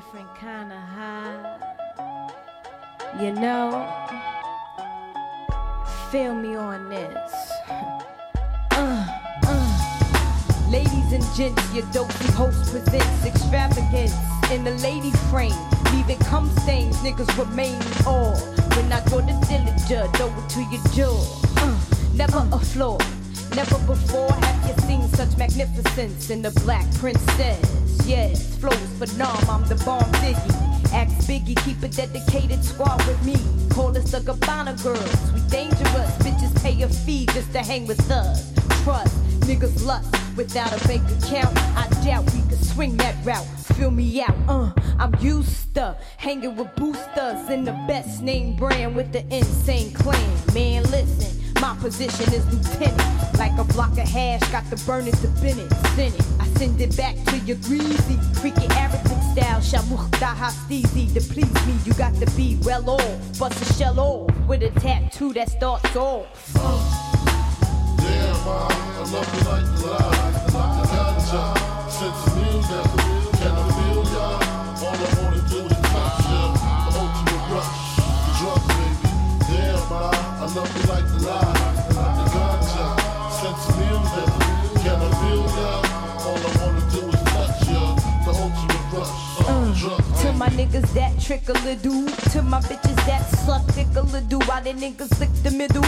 different kind of high. You know, feel me on this. Uh, uh. Ladies and gents, your dopey host presents extravagance in the lady frame. Leave it come stains, niggas remain all. When I go to Dillinger, over to your jaw. Uh, never a flaw. Never before have you seen such magnificence in the black princess. Yes, flows phenom, I'm the bomb diggy. Ask Biggie, keep a dedicated squad with me. Call us the Gabbana girls. We dangerous, bitches pay a fee just to hang with us. Trust, niggas lust without a bank account. I doubt we could swing that route. Fill me out, uh, I'm used to hanging with boosters in the best name brand with the insane clan. Man, listen. My position is lieutenant. Like a block of hash, got the burner to Bennett. Send it. I send it back to your greasy. Freaky Arabic style. Shamuch dahastizi. To please me, you got to be well off. Bust a shell off with a tattoo that starts off. I love you like. I got? All do. The ultimate rush, the drug baby. Damn, I love you niggas that trickle a do, to my bitches that suck tickle a do, while the niggas lick the middle.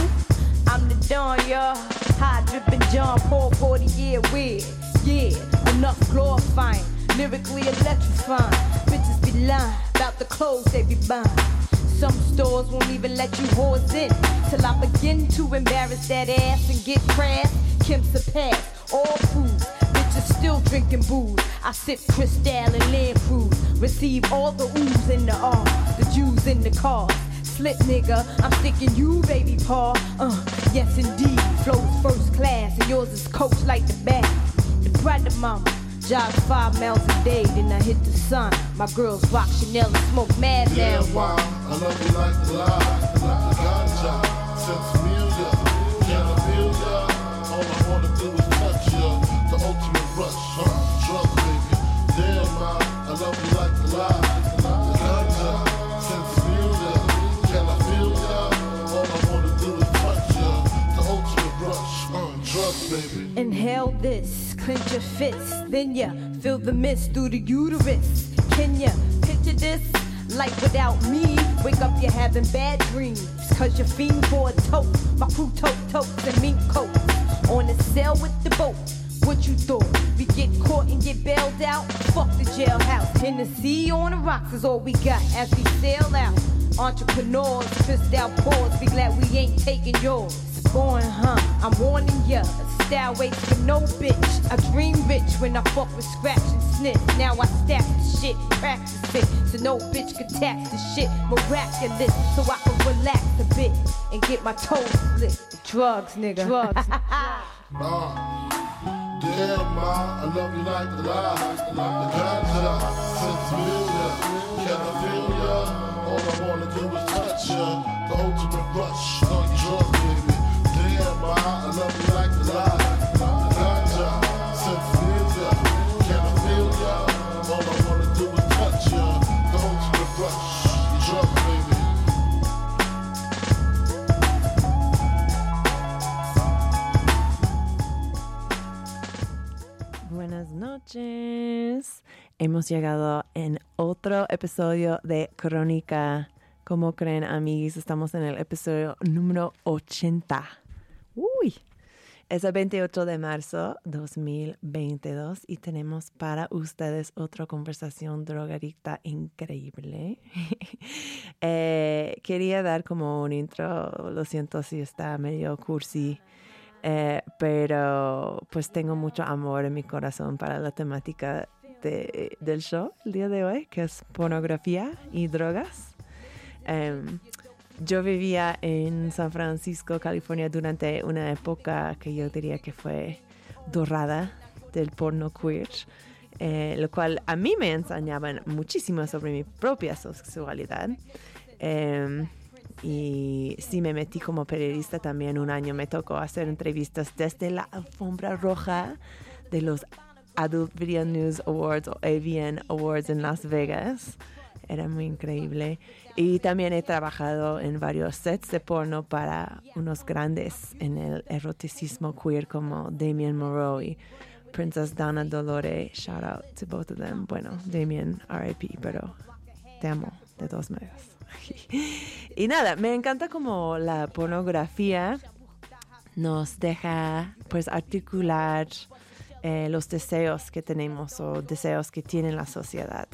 I'm the Don, y'all. High dripping John Paul, 40 year weird. Yeah, enough glorifying, lyrically electrifying. Bitches be lying about the clothes they be buying. Some stores won't even let you whores in till I begin to embarrass that ass and get crass. A pass, all foods. Still drinking booze. I sip Cristal and Land Cruise. Receive all the oohs in the R, the Jews in the car. Slip nigga, I'm sticking you, baby paw. Uh, yes indeed. Flows first class, and yours is coach like the bag. The brother mama. Jog five miles a day, then I hit the sun. My girls rock Chanel and smoke mad Yeah, now. mom, I love you like the lie, like the ganja. Since music, Inhale this, clench your fist, then ya feel the mist through the uterus. Can ya picture this? Life without me, wake up you're having bad dreams. Cause you're fiend for a tote. My crew tote totes and mink coats. On the sail with the boat. What you thought? We get caught and get bailed out? Fuck the jailhouse. In the sea on the rocks is all we got as we sail out. Entrepreneurs, twist out pause. Be glad we ain't taking yours. Born, huh? I'm warning ya. Style waits for no bitch. I dream rich when I fuck with scratch and sniff. Now I stack the shit, practice it. So no bitch can tax the shit. Miraculous, so I can relax a bit and get my toes split. Drugs, nigga. Drugs. Uh, damn, ma, I love you like the lie, like the ganja. Since music, can I feel ya? All I wanna do is touch ya. The ultimate rush, on drug, baby. Buenas noches. Hemos llegado en otro episodio de Crónica. Como creen, amigos, estamos en el episodio número 80. Uy, es el 28 de marzo 2022 y tenemos para ustedes otra conversación drogadicta increíble. Eh, quería dar como un intro, lo siento si está medio cursi. Eh, pero pues tengo mucho amor en mi corazón para la temática de- del show el día de hoy, que es pornografía y drogas. Em, yo vivía en San Francisco, California, durante una época que yo diría que fue dorada del porno queer, eh, lo cual a mí me enseñaban muchísimo sobre mi propia sexualidad. Em, y sí me metí como periodista también un año. Me tocó hacer entrevistas desde la alfombra roja de los Adult Video News Awards o AVN Awards en Las Vegas. Era muy increíble. Y también he trabajado en varios sets de porno para unos grandes en el eroticismo queer como Damien Moreau y Princess Donna Dolore. Shout out to both of them. Bueno, Damien RIP, pero te amo de todas maneras. y nada, me encanta como la pornografía nos deja pues articular eh, los deseos que tenemos o deseos que tiene la sociedad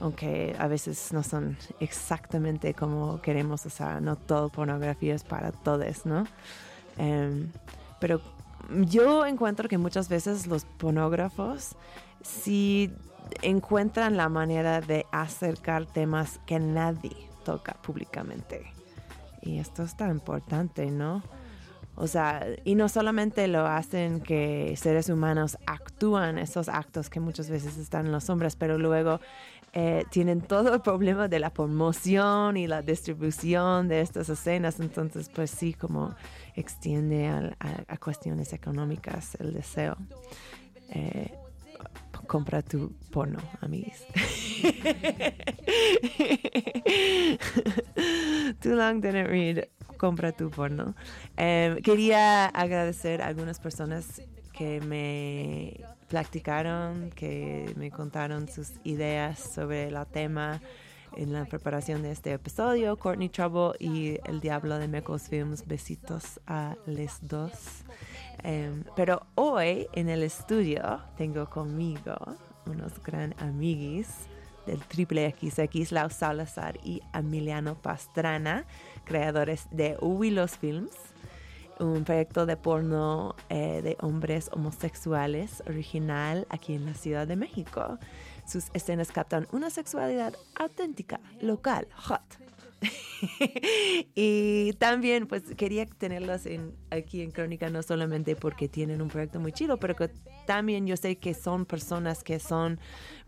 aunque a veces no son exactamente como queremos, o sea, no todo pornografía es para todos, ¿no? Em, pero yo encuentro que muchas veces los pornógrafos sí encuentran la manera de acercar temas que nadie toca públicamente. Y esto es tan importante, ¿no? O sea, y no solamente lo hacen que seres humanos actúan esos actos que muchas veces están en los hombres, pero luego eh, tienen todo el problema de la promoción y la distribución de estas escenas. Entonces, pues sí, como extiende a, cuestiones económicas el deseo. Eh, compra tu porno, amigos. Too long didn't read compra tu porno. Em, quería agradecer a algunas personas que me platicaron, que me contaron sus ideas sobre el tema en la preparación de este episodio. Courtney Trouble y El Diablo de Mecos Films. Besitos a les dos. Em, pero hoy en el estudio tengo conmigo unos gran amiguis del Triple XX, Lau Salazar y Emiliano Pastrana, creadores de Willows Films, un proyecto de porno eh, de hombres homosexuales original aquí en la Ciudad de México. Sus escenas captan una sexualidad auténtica, local, hot, y también pues quería tenerlas en, aquí en Crónica no solamente porque tienen un proyecto muy chido, pero también yo sé que son personas que son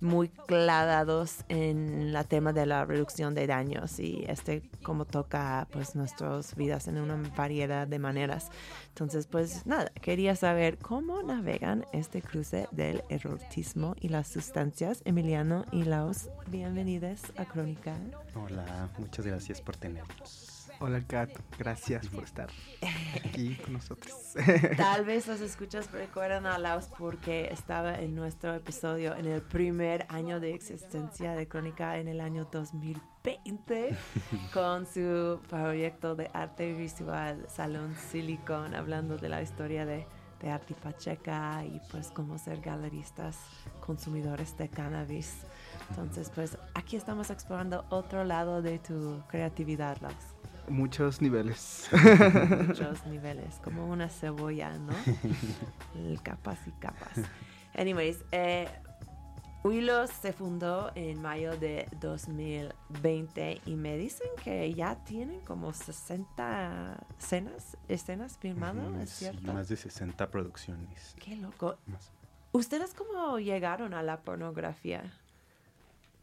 muy clavados en la tema de la reducción de daños y este como toca pues nuestras vidas en una variedad de maneras. Entonces pues nada, quería saber cómo navegan este cruce del erotismo y las sustancias. Emiliano y Laos, bienvenidos a Crónica. Hola, muchas gracias por tenernos. Hola Kat, gracias por estar aquí con nosotros. Tal vez los escuchas recuerdan a Laos porque estaba en nuestro episodio en el primer año de existencia de Crónica en el año 2020 con su proyecto de arte visual Salón Silicon hablando de la historia de, de Arti Pacheca y pues cómo ser galeristas consumidores de cannabis. Entonces pues aquí estamos explorando otro lado de tu creatividad, Laos. Muchos niveles. Muchos niveles, como una cebolla, ¿no? capas y capas. Anyways, eh, Willows se fundó en mayo de 2020 y me dicen que ya tienen como 60 escenas, escenas filmadas, ¿es cierto? más de 60 producciones. Qué loco. ¿Ustedes cómo llegaron a la pornografía?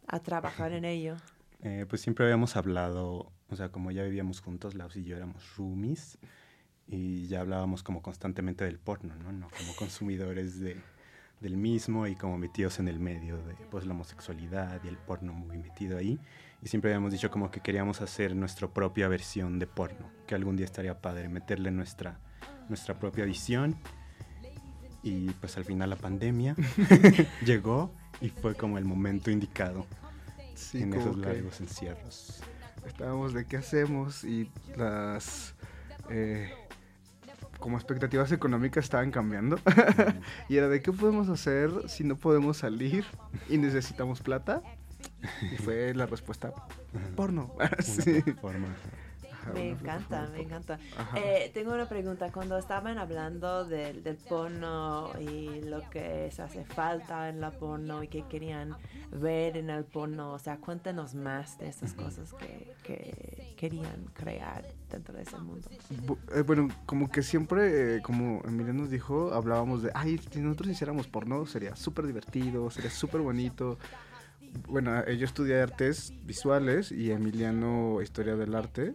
A trabajar en ello. Eh, pues siempre habíamos hablado o sea, como ya vivíamos juntos, Laos y yo éramos roomies y ya hablábamos como constantemente del porno, ¿no? ¿no? Como consumidores de, del mismo y como metidos en el medio de pues, la homosexualidad y el porno muy metido ahí. Y siempre habíamos dicho como que queríamos hacer nuestra propia versión de porno, que algún día estaría padre meterle nuestra, nuestra propia visión. Y pues al final la pandemia llegó y fue como el momento indicado en esos largos encierros estábamos de qué hacemos y las eh, como expectativas económicas estaban cambiando. Y era de qué podemos hacer si no podemos salir y necesitamos plata y fue la respuesta porno. Sí. Me encanta, me encanta. Eh, tengo una pregunta. Cuando estaban hablando del, del, porno y lo que se hace falta en la porno y que querían ver en el porno, o sea, cuéntanos más de esas cosas que, que, querían crear dentro de ese mundo. Eh, bueno, como que siempre, eh, como Emilia nos dijo, hablábamos de, ay, si nosotros hiciéramos porno sería súper divertido, sería súper bonito bueno, yo estudié artes visuales y Emiliano historia del arte.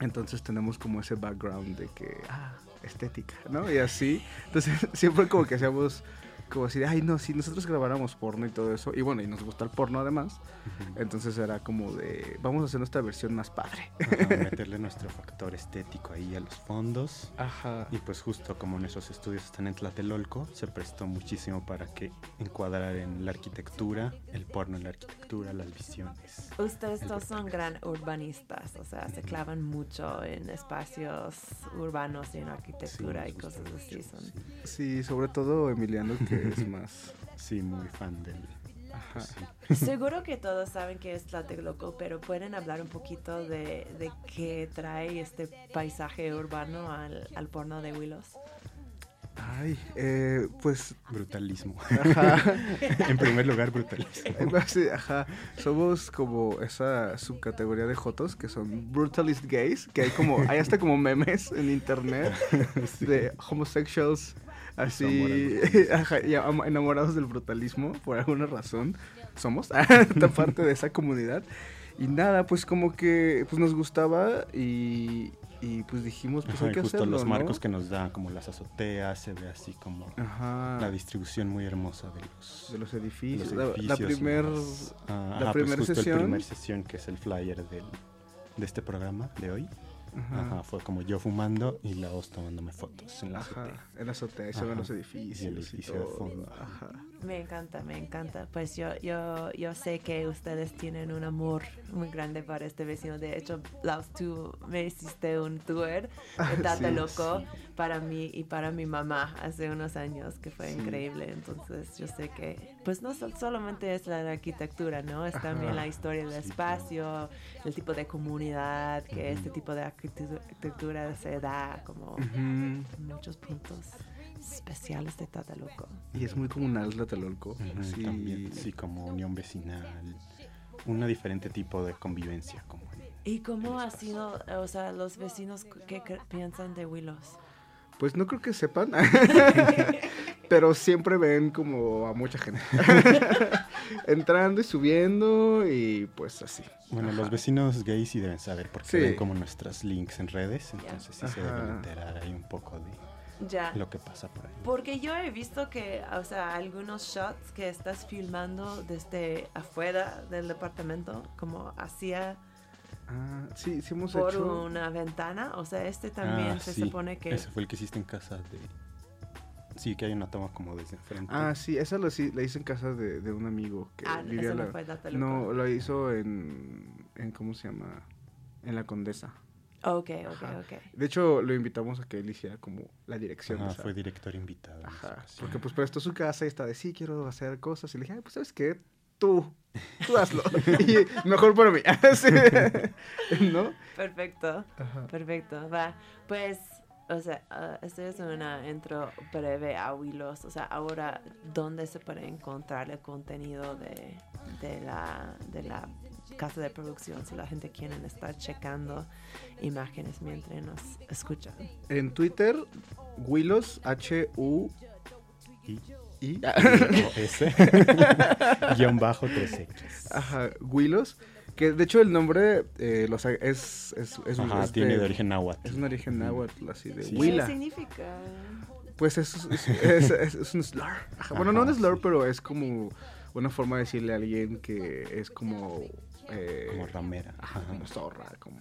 Entonces tenemos como ese background de que, ah, estética, ¿no? Y así. Entonces siempre como que hacíamos como así de, ay, no, si nosotros grabáramos porno y todo eso, y bueno, y nos gusta el porno además, Ujú. entonces era como de, vamos a hacer nuestra versión más padre. Ajá, meterle nuestro factor estético ahí a los fondos. Ajá. Y pues justo como nuestros estudios están en Tlatelolco, se prestó muchísimo para que encuadrar en la arquitectura, el porno en la arquitectura, las visiones. Ustedes dos son gran urbanistas, o sea, se clavan mucho en espacios urbanos y en arquitectura Sí, y cosas así. mucho, Son. sí. Sí, sobre todo Emiliano, que es más... Sí, muy fan del... Ajá. pues sí. Seguro que todos saben que es Tlatelolco, pero pueden hablar un poquito de, de qué trae este paisaje urbano al, al porno de Willows. Ay, eh, pues, Brutalismo. ajá. en primer lugar, brutalismo. Sí, ajá. Somos como esa subcategoría de jotos que son brutalist gays, que hay como, hay hasta como memes en internet de homosexuals así, ajá, enamorados del brutalismo por alguna razón. Somos esta parte de esa comunidad. Y nada, pues como que pues nos gustaba y, y pues dijimos, pues Ajá, hay y que justo hacerlo, los ¿no? marcos que nos da, como las azoteas, se ve así como Ajá. la distribución muy hermosa de los, de los de edificios. los La- edificios. la primer más- ah, la ajá, primer pues sesión. el primer sesión, que es el flyer del, de este programa de hoy. Ajá. Ajá, fue como yo fumando y la voz tomándome fotos en la Ajá, azotea. en la azotea, y se ven los y el edificios. Y edificio de todo, fondo. Ajá. Me encanta, me encanta. Pues yo, yo, yo sé que ustedes tienen un amor muy grande para este vecino. De hecho, Laus, tú me hiciste un tour de Tata Sí, Loco para mí y para mi mamá hace unos años, que fue Sí. increíble. Entonces yo sé que, pues no sol- solamente es la arquitectura, ¿no? Es también la historia del espacio, el tipo de comunidad, que Ujú. este tipo de arquitectu- arquitectura se da como en muchos puntos especiales de Tata Loco. Y es muy comunal Tlatelolco. Ujú, sí. También, sí, como unión vecinal, un diferente tipo de convivencia. Como en- ¿Y cómo ha sido, o sea, los vecinos qué piensan de Willows? Pues no creo que sepan, pero siempre ven como a mucha gente. Entrando y subiendo y pues así. Bueno, los vecinos gays sí deben saber porque Sí. ven como nuestras links en redes, entonces sí se deben enterar ahí un poco de Ya. lo que pasa por ahí. Porque yo he visto que, o sea, algunos shots que estás filmando desde afuera del departamento, como hacia Ah, sí, sí hemos por hecho. una ventana. O sea, este también Ah, se sí, supone que... Ese fue el que hiciste en casa de... Sí, que hay una toma como desde enfrente. Ah, sí, esa lo, hi- la hice en casa de, de un amigo que Ah, vivía no la- fue Loco. No, lo hizo en, en ¿cómo se llama? En la Condesa. Ok, ok, Ajá. ok. De hecho, lo invitamos a que él hiciera como la dirección. Sea, fue director invitado. Ajá, porque pues prestó su casa y está de sí, quiero hacer cosas. Y le dije, "Ay, pues sabes qué, tú, tú hazlo. y mejor para mí. Sí. ¿No? Perfecto. Ajá. Perfecto, va. Pues, o sea, ah, esto es una intro breve a Willows. O sea, ahora, ¿dónde se puede encontrar el contenido de, de, la, de la casa de producción? Si la gente quiere estar checando imágenes mientras nos escuchan. En Twitter, Willos, H-U. Y, I. o S, guion bajo 3X. Ajá, Willos. Que de hecho el nombre eh, los es, es, es, Ajá, es tiene de origen náhuatl. Es un origen náhuatl, así de Sí. Huila. ¿Qué significa? Pues es, es, es- es- es un slur. Ajá, Bueno, no un slur, sí. pero es como una forma de decirle a alguien que es como. Eh, Como ramera. Ajá, como zorra, como.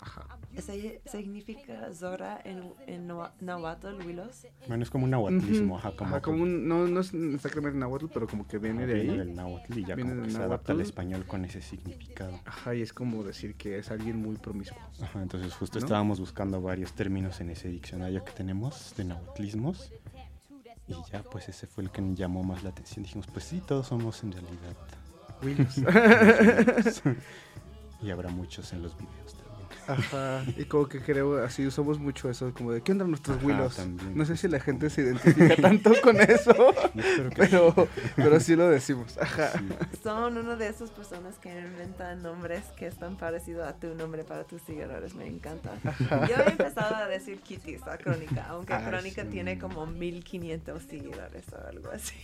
Ajá. ¿Ese ¿Significa Zora en, en Nahua- Nahuatl, Willows? Bueno, es como un nahuatlismo, ajá, como, Ajá, como un. No, no es exactamente náhuatl, pero como que viene ajá, de ahí. del náhuatl y ya Viene como que del se adapta al español con ese significado. Ajá, y es como decir que es alguien muy promiscuo. Ajá, entonces justo ¿No? estábamos buscando varios términos en ese diccionario que tenemos de nahuatlismos y ya pues ese fue el que nos llamó más la atención. Dijimos, pues sí, todos somos en realidad. Willos. y habrá muchos en los videos también. Ajá, y como que creo, así usamos mucho eso, como de, ¿qué onda nuestros Ajá, Willows? No sé si la gente se identifica tanto con eso, Yo espero que pero, pero sí lo decimos. Ajá. sí. Son una de esas personas que inventan nombres que están parecidos a tu nombre para tus seguidores. Me encanta. Yo he empezado a decir Kitties a Crónica, aunque Ah, Crónica sí. tiene como 1500 seguidores o algo así.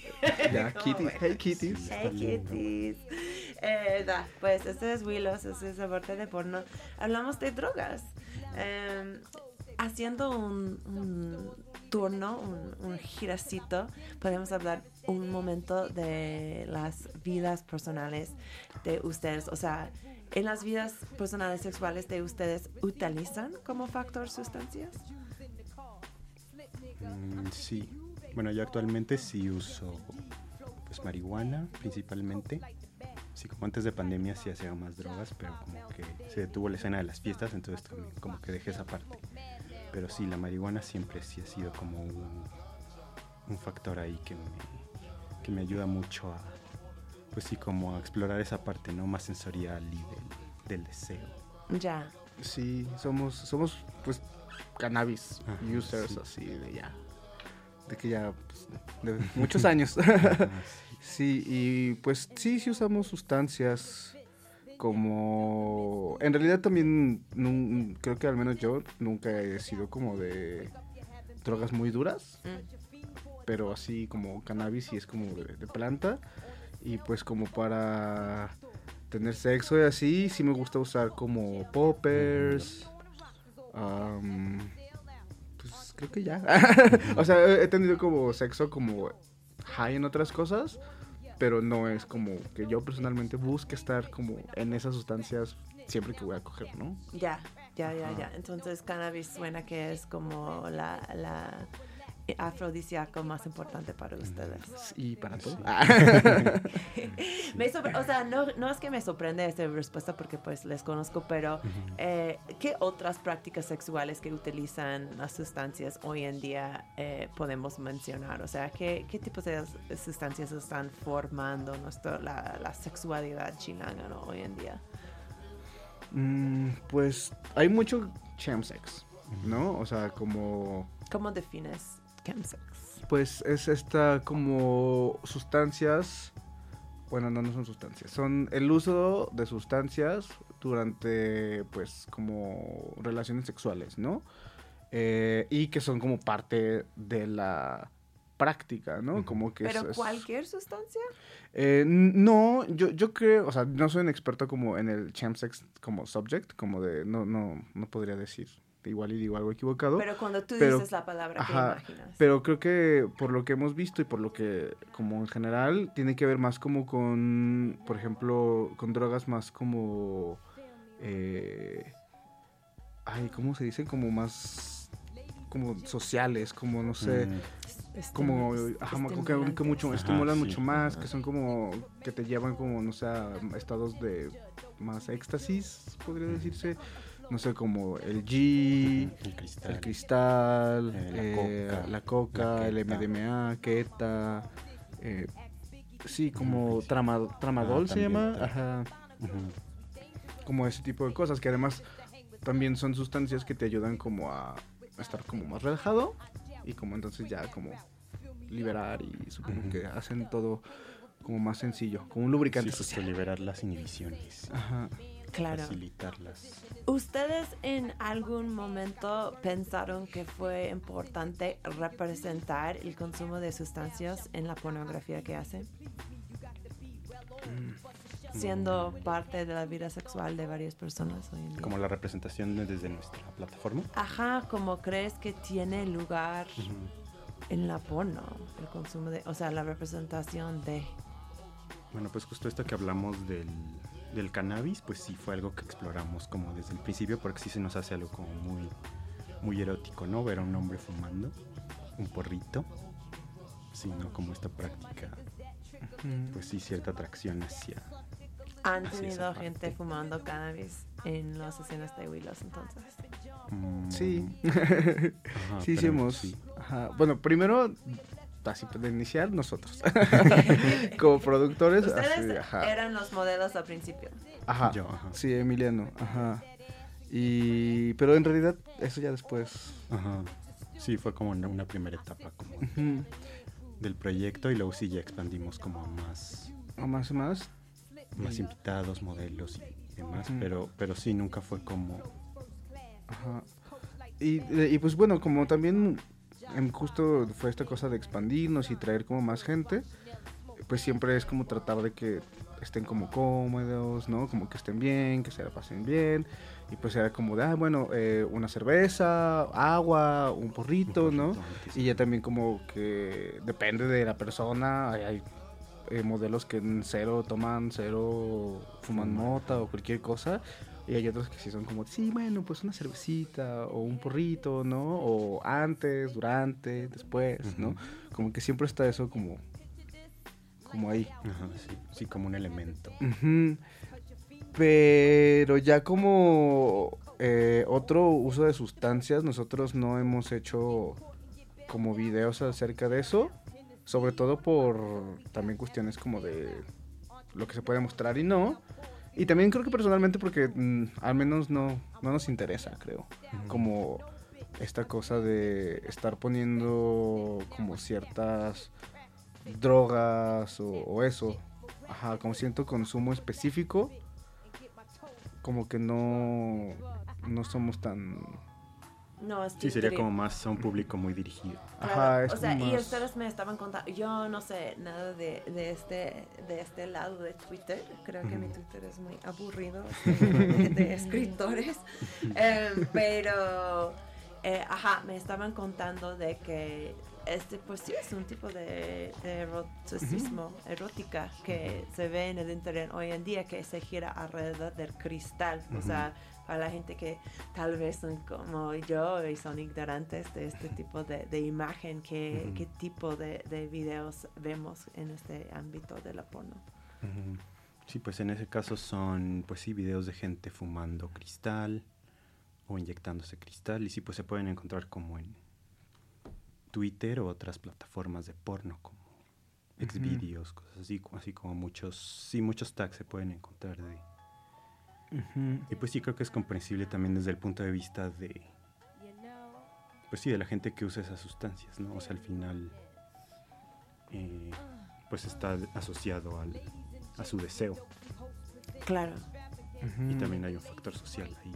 Ya, Kitty, bueno. hey Kitties. Sí. Hey. Kitties. Eh, da, pues este es Willows, este es parte de porno. Hablamos de drogas. Em, haciendo un, un turno, un, un giracito, podemos hablar un momento de las vidas personales de ustedes. O sea, en las vidas personales sexuales de ustedes, ¿utilizan como factor sustancias? Mm, sí. Bueno, yo actualmente sí uso pues marihuana principalmente. Sí, como antes de pandemia sí hacía más drogas, pero como que se detuvo la escena de las fiestas, entonces también como que dejé esa parte. Pero sí, la marihuana siempre sí ha sido como un, un factor ahí que me, que me ayuda mucho a, pues sí, como a explorar esa parte, ¿no? Más sensorial y del, del deseo. Ya. Sí, somos, somos pues cannabis Ajá, users sí. así de ya. De que ya, pues, de muchos años. Ah, Sí, y pues sí, sí usamos sustancias como... En realidad también nun- creo que al menos yo nunca he sido como de drogas muy duras, Mm. pero así como cannabis y es como de, de planta. Y pues como para tener sexo y así, sí me gusta usar como poppers. am, pues creo que ya. o sea, he tenido como sexo como high en otras cosas, pero no es como que yo personalmente busque estar como en esas sustancias siempre que voy a coger, ¿no? Ya, ya, ya, ya. Entonces, cannabis suena que es como la, la afrodisíaco más importante para ustedes. Y para todo. Sí. Me sorpre- o sea, no, no es que me sorprende esta respuesta porque pues les conozco, pero eh, ¿qué otras prácticas sexuales que utilizan las sustancias hoy en día eh, podemos mencionar? O sea, ¿qué, qué tipos de sustancias están formando nuestro, la, la sexualidad chilanga ¿no? hoy en día? Mm, pues hay mucho chemsex, ¿no? O sea, como ¿Cómo defines chemsex? pues es esta como sustancias, bueno, no, no son sustancias, son el uso de sustancias durante pues como relaciones sexuales, ¿no? Eh, y que son como parte de la práctica, ¿no? Como que ¿Pero es- cualquier sustancia? Eh, no, yo, yo creo, o sea, no soy un experto como en el chemsex como subject, como de, no, no, no podría decir, igual y digo algo equivocado. Pero cuando tú pero- dices la palabra, ¿qué ajá, imaginas? Pero creo que por lo que hemos visto y por lo que, como en general, tiene que ver más como con, por ejemplo, con drogas más como, eh, ay, ¿cómo se dice? Como más, como sociales, como no sé, Mm, como, ajá, como que, mucho, Ajá, estimulan sí. mucho más, Ajá. que son como, que te llevan como, no sé, a estados de más éxtasis, podría decirse. No sé, como el G, el cristal. el cristal, Eh, la eh, coca, la coca, la el. MDMA, keta, eh, sí, como sí. trama- tramadol Ah, se también, llama, ajá, como ese tipo de cosas que además también son sustancias que te ayudan como a estar como más relajado y como entonces ya como liberar y supongo que hacen todo como más sencillo, como un lubricante Sí, social. liberar las inhibiciones, Ajá. Claro. facilitarlas. ¿Ustedes en algún momento pensaron que fue importante representar el consumo de sustancias en la pornografía que hacen? Siendo parte de la vida sexual de varias personas hoy en día. Como la representación desde nuestra plataforma. Ajá, como crees que tiene lugar en la porno, el consumo de, o sea, la representación de... Bueno, pues justo esto que hablamos del, del cannabis, pues sí fue algo que exploramos como desde el principio, porque sí se nos hace algo como muy, muy erótico, ¿no? Ver a un hombre fumando un porrito. Sí, ¿no? Como esta práctica, pues sí, cierta atracción hacia... Han es, tenido gente fumando cannabis en las escenas de Willows entonces. mm, Sí. ajá, sí, sí pero hemos. sí. Ajá. Bueno, primero, así de iniciar, nosotros. Como productores, Ustedes así, ajá. eran los modelos al principio. Ajá. Yo, ajá. Sí, Emiliano, ajá. Y pero en realidad eso ya después. Ajá. Sí, fue como una, una primera etapa como del proyecto y luego sí ya expandimos como a más, O más y más. más invitados, modelos y demás, pero, pero sí, nunca fue como... Ajá. Y, eh, y pues bueno, como también justo fue esta cosa de expandirnos y traer como más gente, pues siempre es como tratar de que estén como cómodos, ¿no? Como que estén bien, que se la pasen bien. Y pues era como de, ah, bueno, eh, una cerveza, agua, un porrito, ¿no? Y ya también como que depende de la persona, hay, hay, eh, modelos que en cero toman, cero Fuman. mota o cualquier cosa. Y hay otros que sí son como, sí, bueno, pues una cervecita o un porrito, ¿no? O antes, durante, después, ¿no? Como que siempre está eso como, como ahí. Ajá, sí, sí, como un elemento. Pero ya como eh, otro uso de sustancias, nosotros no hemos hecho como videos acerca de eso, sobre todo por también cuestiones como de lo que se puede mostrar y no. Y también creo que personalmente porque mm, al menos no, no nos interesa, creo. Como esta cosa de estar poniendo como ciertas drogas o, o eso. Ajá, como siento consumo específico. Como que no, no somos tan... No, es Sí, sería como más a un público muy dirigido. Claro, Ajá, es o sea, como y más- ustedes me estaban contando, yo no sé nada de, de este de este lado de Twitter, creo que mi. Twitter es muy aburrido de, de escritores, Em, pero, eh, ajá, me estaban contando de que este, pues sí, es un tipo de, de eroticismo, erótica que se ve en el internet hoy en día, que se gira alrededor del cristal, o sea, para la gente que tal vez son como yo y son ignorantes de este tipo de, de imagen, ¿qué, tipo de, de videos vemos en este ámbito de la porno? Sí, pues en ese caso son, pues sí, videos de gente fumando cristal o inyectándose cristal. Y sí, pues se pueden encontrar como en Twitter o otras plataformas de porno como Xvideos, cosas así, así como muchos, sí, muchos tags se pueden encontrar de... Y pues sí, creo que es comprensible también desde el punto de vista de, pues sí, de la gente que usa esas sustancias, ¿no? O sea, al final, eh, pues está asociado al, a su deseo. Claro, Y también hay un factor social ahí.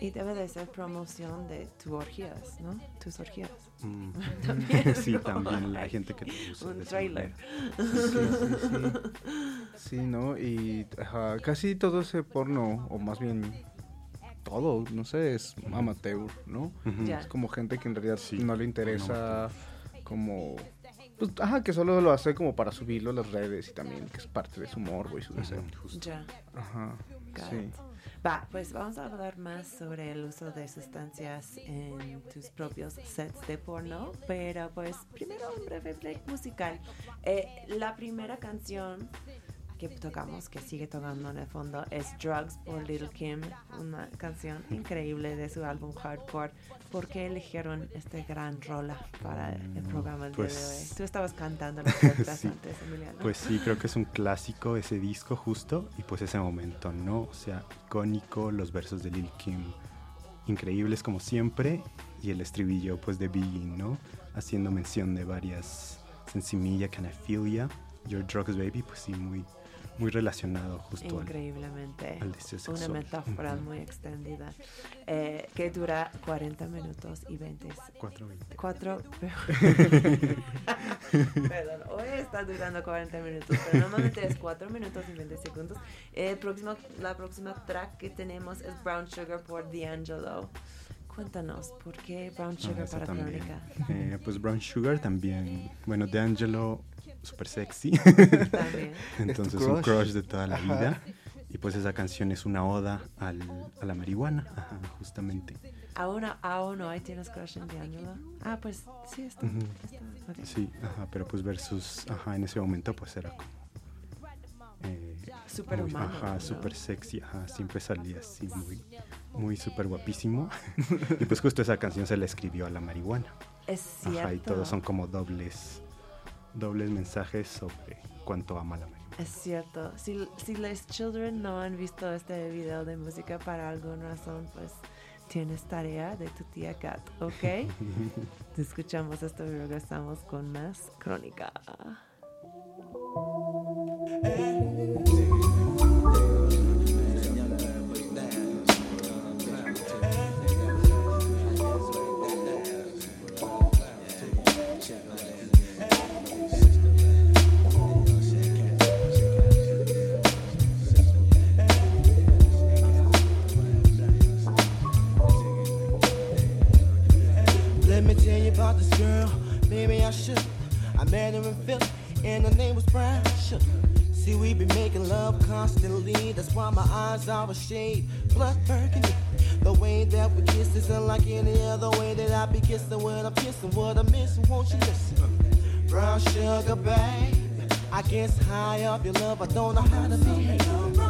Y debe de ser promoción de tus orgías, ¿no? Tus orgías. Mm. También, sí, ¿no? también la gente que lo usa. un de esa trailer. manera. Sí, ¿no? Y ajá, casi todo ese porno, o más bien todo, no sé, es amateur, ¿no? Es como gente que en realidad Sí, no le interesa como... Pues, ajá, que solo lo hace como para subirlo a las redes y también que es parte de su morbo y su deseo. Ya. Ajá, Got sí. Va, pues vamos a hablar más sobre el uso de sustancias en tus propios sets de porno, pero pues primero un breve break musical. Eh, la primera canción que tocamos, que sigue tocando en el fondo, es Drugs por Little Kim, una canción increíble de su álbum Hardcore. ¿Por qué eligieron este gran rola para el programa el día de Pues- hoy? Tú estabas cantando las Sí. antes, Emiliano. Pues sí, creo que es un clásico ese disco justo y pues ese momento, ¿no? O sea, icónico, los versos de Lil Kim increíbles como siempre y el estribillo pues de Biggie, ¿no? Haciendo mención de varias Sensimilla, Can I Feel Ya, Your Drugs Baby, pues sí, muy, muy relacionado justo al, Increíblemente. al deseo Una metáfora Ujú. muy extendida. eh, que dura 40 minutos y 20. 420. 4. Perdón, hoy está durando 40 minutos, pero normalmente es 4 minutos y 20 segundos. El próximo, la próxima track que tenemos es Brown Sugar por D'Angelo. Cuéntanos, ¿por qué Brown Ah, Sugar esa para. Crónica? Eh, pues Brown Sugar también, bueno, D'Angelo, súper sexy. También. Entonces crush? un crush de toda la Ajá. vida. Y pues esa canción es una oda al, a la marihuana, ajá, justamente. ¿Aún, aún hoy tienes crush en D'Angelo? Ah, pues sí, está. Está, ok. Sí, ajá, pero pues versus, ajá, en ese momento pues era como... eh, muy- humano, Ajá, ¿no? súper sexy, ajá, siempre salía así muy, muy súper guapísimo. y pues justo esa canción se la escribió a la marihuana. Es cierto. Ajá, y todos son como dobles, dobles mensajes sobre cuánto ama la marihuana. Es cierto. Si, si los children no han visto este video de música para alguna razón, pues tienes tarea de tu tía Kat, ¿ok? Te escuchamos esto y regresamos con más crónica. About this girl. Maybe I should. I met her in Philly, and her name was Sugar. See, we be making love constantly. That's why my eyes are a shade blood burgundy. The way that we kiss is unlike any other way that I be kissing when I'm kissing. What I'm missing, won't you listen? Brown sugar, babe. I guess high up your love, I don't know how to behave.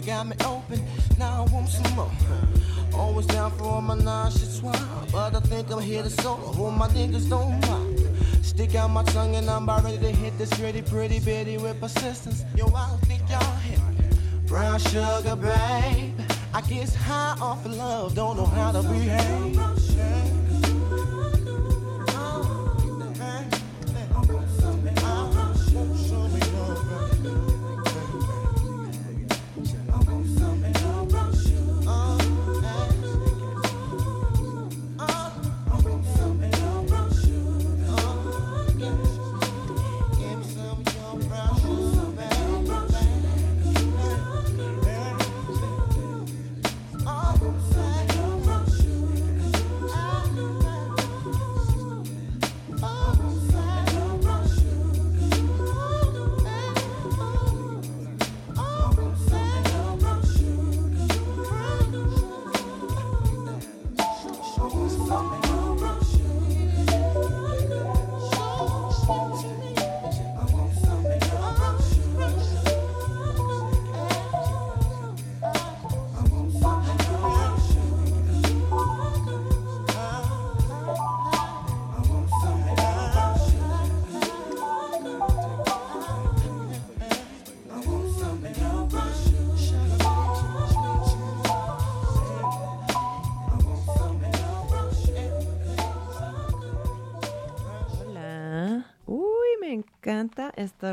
Sugar got me open. Now I want some more. Always down for all my nauseous swine, but I think I'm here to solo. Who my niggas don't mind. Stick out my tongue and I'm about ready to hit this pretty, pretty bitty with persistence. Yo, I don't think y'all hit. Brown sugar, babe. I guess high off of love, don't know how to behave.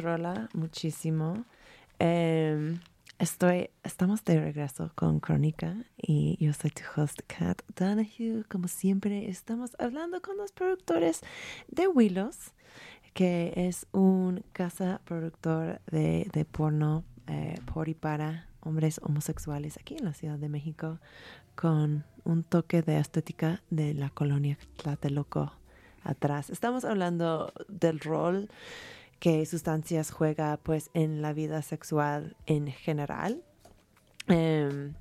Rola muchísimo. Em, estoy, estamos de regreso con Crónica y yo soy tu host, Kat Donahue. Como siempre, estamos hablando con los productores de Willows, que es un casa productor de, de porno eh, por y para hombres homosexuales aquí en la Ciudad de México, con un toque de estética de la colonia Tlatelolco atrás. Estamos hablando del rol que sustancias juega pues en la vida sexual en general. Em,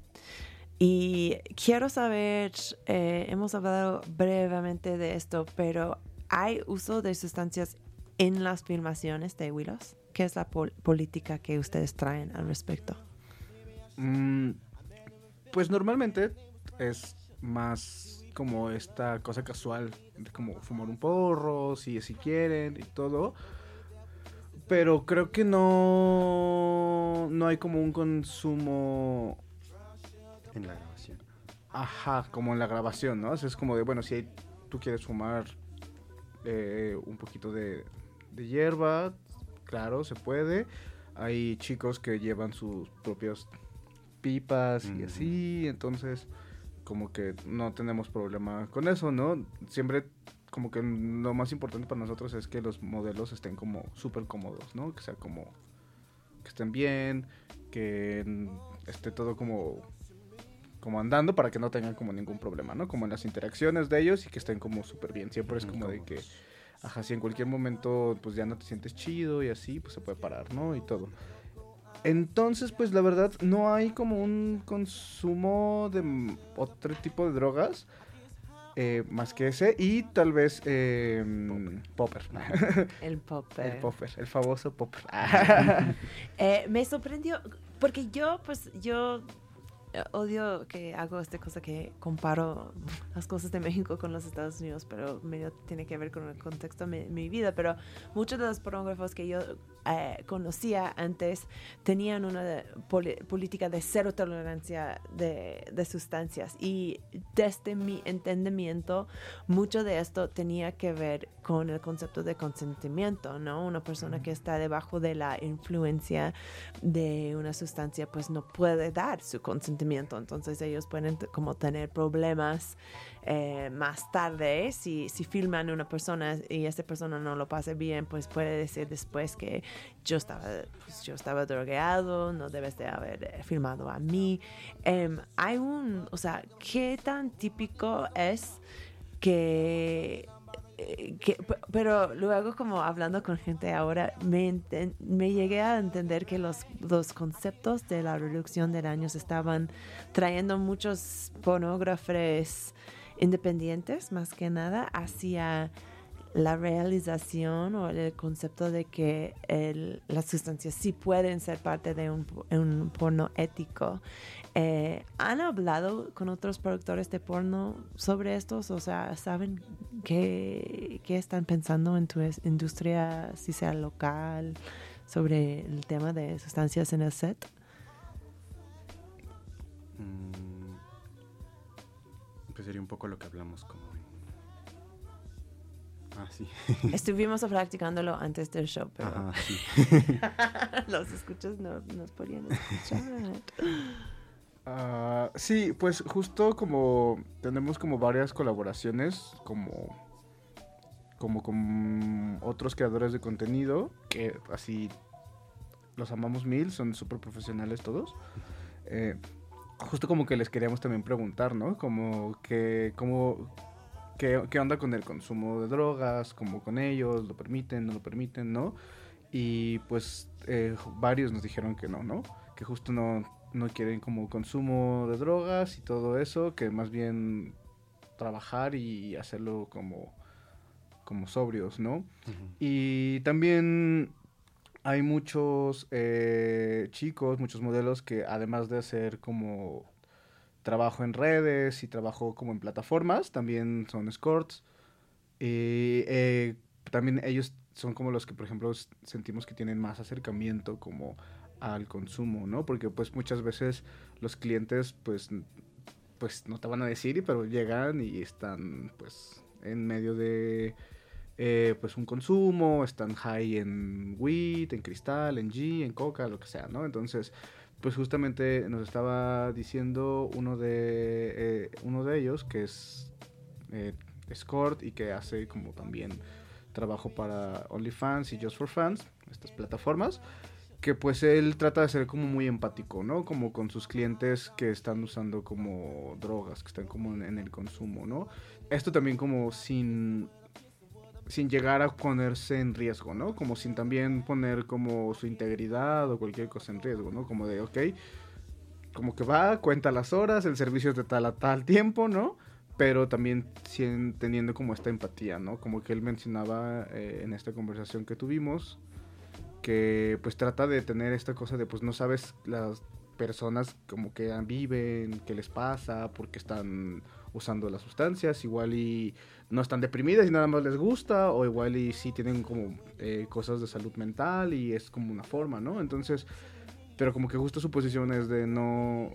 y quiero saber, eh, hemos hablado brevemente de esto, pero ¿hay uso de sustancias en las filmaciones de Willows? ¿Qué es la pol- política que ustedes traen al respecto? Mm, pues normalmente es más como esta cosa casual, como fumar un porro, si, si quieren y todo. Pero creo que no, no hay como un consumo, en la grabación. ajá, como en la grabación, ¿no? O sea, es como de, bueno, si hay- tú quieres fumar eh, un poquito de, de hierba, claro, se puede. Hay chicos que llevan sus propios pipas y así, entonces como que no tenemos problema con eso, ¿no? Siempre como que lo más importante para nosotros es que los modelos estén como súper cómodos, ¿no? Que sea como que estén bien, que esté todo como como andando para que no tengan como ningún problema, ¿no? Como en las interacciones de ellos y que estén como súper bien. Siempre es como de que, ajá, si en cualquier momento pues ya no te sientes chido y así, pues se puede parar, ¿no? Y todo. Entonces, pues la verdad, no hay como un consumo de otro tipo de drogas. Eh, más que ese y tal vez eh, mm, popper, El popper. el popper, el famoso popper. Eh, me sorprendió porque yo, pues, yo odio que hago esta cosa que comparo las cosas de México con los Estados Unidos, pero medio tiene que ver con el contexto de mi, mi vida. Pero muchos de los pornógrafos que yo eh, conocía antes tenían una de- poli- política de cero tolerancia de, de sustancias. Y desde mi entendimiento mucho de esto tenía que ver con el concepto de consentimiento, ¿no? Una persona que está debajo de la influencia de una sustancia pues no puede dar su consentimiento, entonces ellos pueden como tener problemas eh, más tarde si, si filman una persona y esta persona no lo pasa bien, pues puede decir después que yo estaba, pues, yo estaba drogado, no debes de haber eh, filmado a mí. Em, hay un, o sea, ¿qué tan típico es que eh, que- pero luego como hablando con gente ahora me llegué a entender que los, los conceptos de la reducción de daños estaban trayendo muchos pornógrafos independientes más que nada hacia la realización o el concepto de que el- las sustancias sí pueden ser parte de un, po- un porno ético. Eh, ¿Han hablado con otros productores de porno sobre estos? O sea, ¿saben qué, qué están pensando en tu industria, si sea local, sobre el tema de sustancias en el set? Mm, pues sería un poco lo que hablamos como en... Ah, sí. Estuvimos practicándolo antes del show, pero Ajá, sí. los escuchas no nos podían escuchar. Ah, sí, pues justo como tenemos como varias colaboraciones como como con otros creadores de contenido que así los amamos mil, son súper profesionales todos. Eh, justo como que les queríamos también preguntar, ¿no? Como que, como, qué, qué onda con el consumo de drogas, como con ellos, lo permiten, no lo permiten, ¿no? Y pues eh, varios nos dijeron que no, ¿no? Que justo no, no quieren como consumo de drogas y todo eso, que más bien trabajar y hacerlo como, como sobrios, ¿no? Y también hay muchos eh, chicos, muchos modelos que además de hacer como trabajo en redes y trabajo como en plataformas, también son escorts. Y eh, también ellos son como los que, por ejemplo, sentimos que tienen más acercamiento como al consumo, ¿no? Porque pues muchas veces los clientes pues, pues no te van a decir, pero llegan y están pues en medio de eh, pues un consumo, están high en weed, en cristal, en G, en coca, lo que sea, ¿no? Entonces, pues justamente nos estaba diciendo uno de, eh, uno de ellos, que es eh, y que hace como también trabajo para OnlyFans y Just for Fans, estas plataformas, que pues él trata de ser como muy empático, ¿no? Como con sus clientes que están usando como drogas, que están como en el consumo, ¿no? Esto también como sin sin llegar a ponerse en riesgo, ¿no? Como sin también poner como su integridad o cualquier cosa en riesgo, ¿no? Como de, ok, como que va, cuenta las horas, el servicio es de tal a tal tiempo, ¿no? Pero también teniendo como esta empatía, ¿no? Como que él mencionaba eh, en esta conversación que tuvimos, que pues trata de tener esta cosa de pues no sabes las personas como que viven, qué les pasa, porque están usando las sustancias, igual y no están deprimidas y nada más les gusta, o igual y sí tienen como eh, cosas de salud mental y es como una forma, ¿no? Entonces, pero como que justo su posición es de no,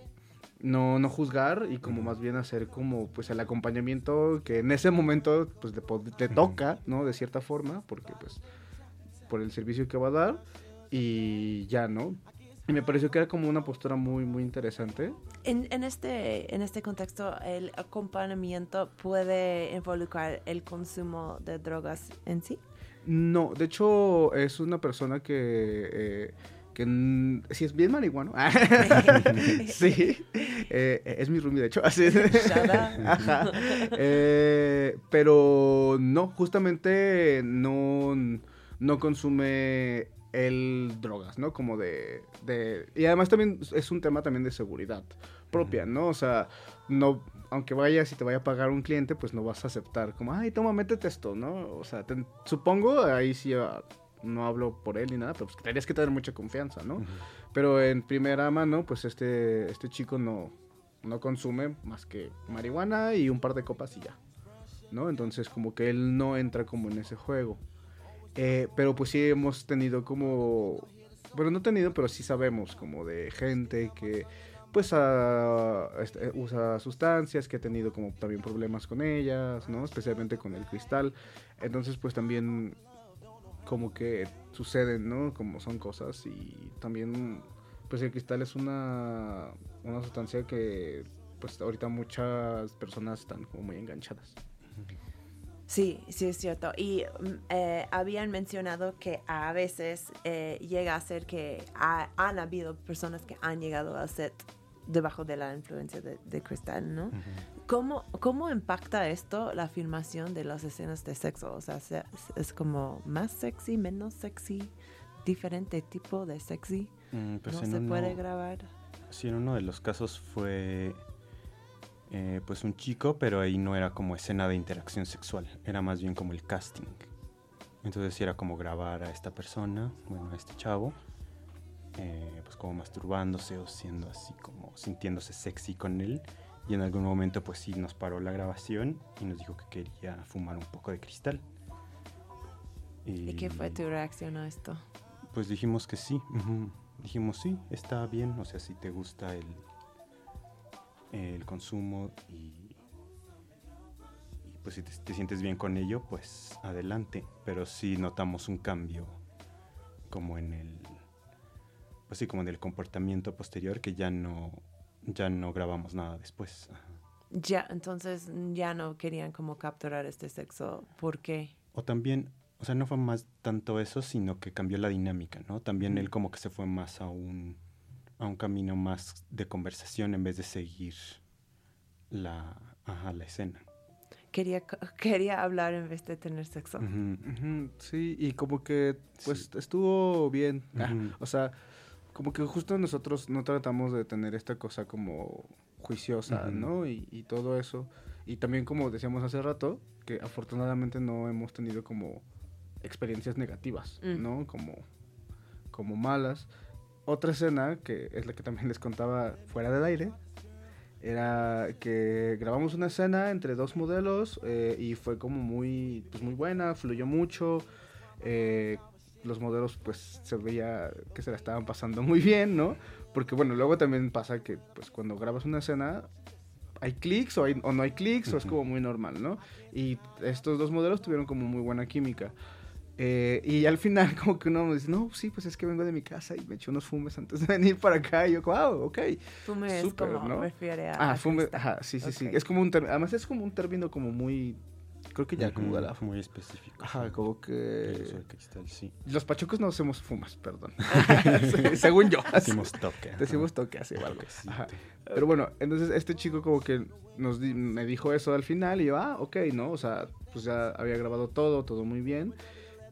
no, no juzgar y como más bien hacer como pues el acompañamiento que en ese momento pues pod- le toca, ¿no? De cierta forma, porque pues por el servicio que va a dar y ya, ¿no? Y me pareció que era como una postura muy, muy interesante. En, en este, en este contexto, el acompañamiento puede involucrar el consumo de drogas en sí. No, de hecho es una persona que, eh, que sí es bien marihuano. sí, eh, es mi roomie de hecho. Así. Ajá. Eh, pero no, justamente no, no consume el drogas, ¿no? Como de, de... Y además también es un tema también de seguridad propia, ¿no? O sea, no... Aunque vayas y te vaya a pagar un cliente, pues no vas a aceptar como, ay, toma, métete esto, ¿no? O sea, te- supongo, ahí sí no hablo por él ni nada, pero pues tendrías que tener mucha confianza, ¿no? Pero en primera mano, pues este, este chico no, no consume más que marihuana y un par de copas y ya, ¿no? Entonces como que él no entra como en ese juego. Eh, pero pues sí hemos tenido como, bueno, no tenido, pero sí sabemos como de gente que pues ah, este, usa sustancias, que ha tenido como también problemas con ellas, ¿no? Especialmente con el cristal. Entonces pues también como que suceden, ¿no? Como son cosas y también pues el cristal es una, una sustancia que pues ahorita muchas personas están como muy enganchadas. Sí, sí es cierto. Y mm, eh, habían mencionado que a veces eh, llega a ser que ha- han habido personas que han llegado al set debajo de la influencia de, de cristal, ¿no? ¿Cómo, ¿Cómo impacta esto la filmación de las escenas de sexo? O sea, se- es como más sexy, menos sexy, diferente tipo de sexy. Mm, pues no se uno- puede grabar. Sí, en uno de los casos fue eh, pues un chico, pero ahí no era como escena de interacción sexual, era más bien como el casting. Entonces era como grabar a esta persona, bueno, a este chavo, eh, pues como masturbándose o siendo así como sintiéndose sexy con él. Y en algún momento pues sí nos paró la grabación y nos dijo que quería fumar un poco de cristal. ¿Y qué fue tu reacción a esto? Pues dijimos que sí. Dijimos sí, está bien. O sea, si te gusta el, el consumo y, y, pues si te, te sientes bien con ello, pues adelante. Pero sí notamos un cambio como en el, pues sí, como en el comportamiento posterior que ya no, ya no grabamos nada después. Ya, entonces ya no querían como capturar este sexo. ¿Por qué? O también, o sea, no fue más tanto eso, sino que cambió la dinámica, ¿no? También él como que se fue más a un, a un camino más de conversación en vez de seguir la, ajá, la escena. Quería, quería hablar en vez de tener sexo. Sí, y como que pues Sí. estuvo bien. Ah, o sea, como que justo nosotros no tratamos de tener esta cosa como juiciosa. ¿no? Y, y todo eso. Y también como decíamos hace rato, que afortunadamente no hemos tenido como experiencias negativas, Mm. ¿no? Como, como malas. Otra escena, que es la que también les contaba fuera del aire, era que grabamos una escena entre dos modelos eh, y fue como muy, pues muy buena, fluyó mucho. eh, los modelos pues se veía que se la estaban pasando muy bien, ¿no? Porque bueno, luego también pasa que pues cuando grabas una escena hay clics o, hay- o no hay clics o es como muy normal, ¿no? Y estos dos modelos tuvieron como muy buena química. Eh, y al final como que uno me dice, no, sí, pues es que vengo de mi casa y me eché unos fumes antes de venir para acá. Y yo, wow, ok. Fume es Súper, como ¿no? refiere a. Ah, fume, ajá, sí, sí, sí. Es como un término, además es como un término como muy, creo que ya como ujú, de la... muy específico. Ajá, como que... de cristal, sí. Los pachucos no hacemos fumas, perdón. Sí, según yo. Decimos toque. Decimos toque así o algo. Ajá. Pero bueno, entonces este chico como que nos di- me dijo eso al final y yo, ah, ok, ¿no? O sea, pues ya había grabado todo, todo muy bien.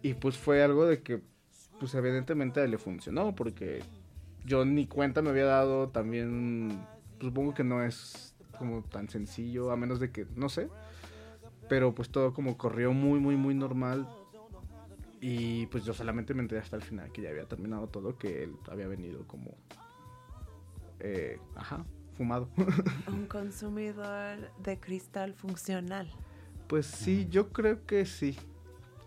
Y pues fue algo de que, pues evidentemente le funcionó porque yo ni cuenta me había dado también, supongo que no es como tan sencillo, a menos de que, no sé. Pero pues todo como corrió muy, muy, muy normal. Y pues yo solamente me enteré hasta el final que ya había terminado todo, que él había venido como... eh, ajá, fumado. Un consumidor de cristal funcional. pues sí, yo creo que sí.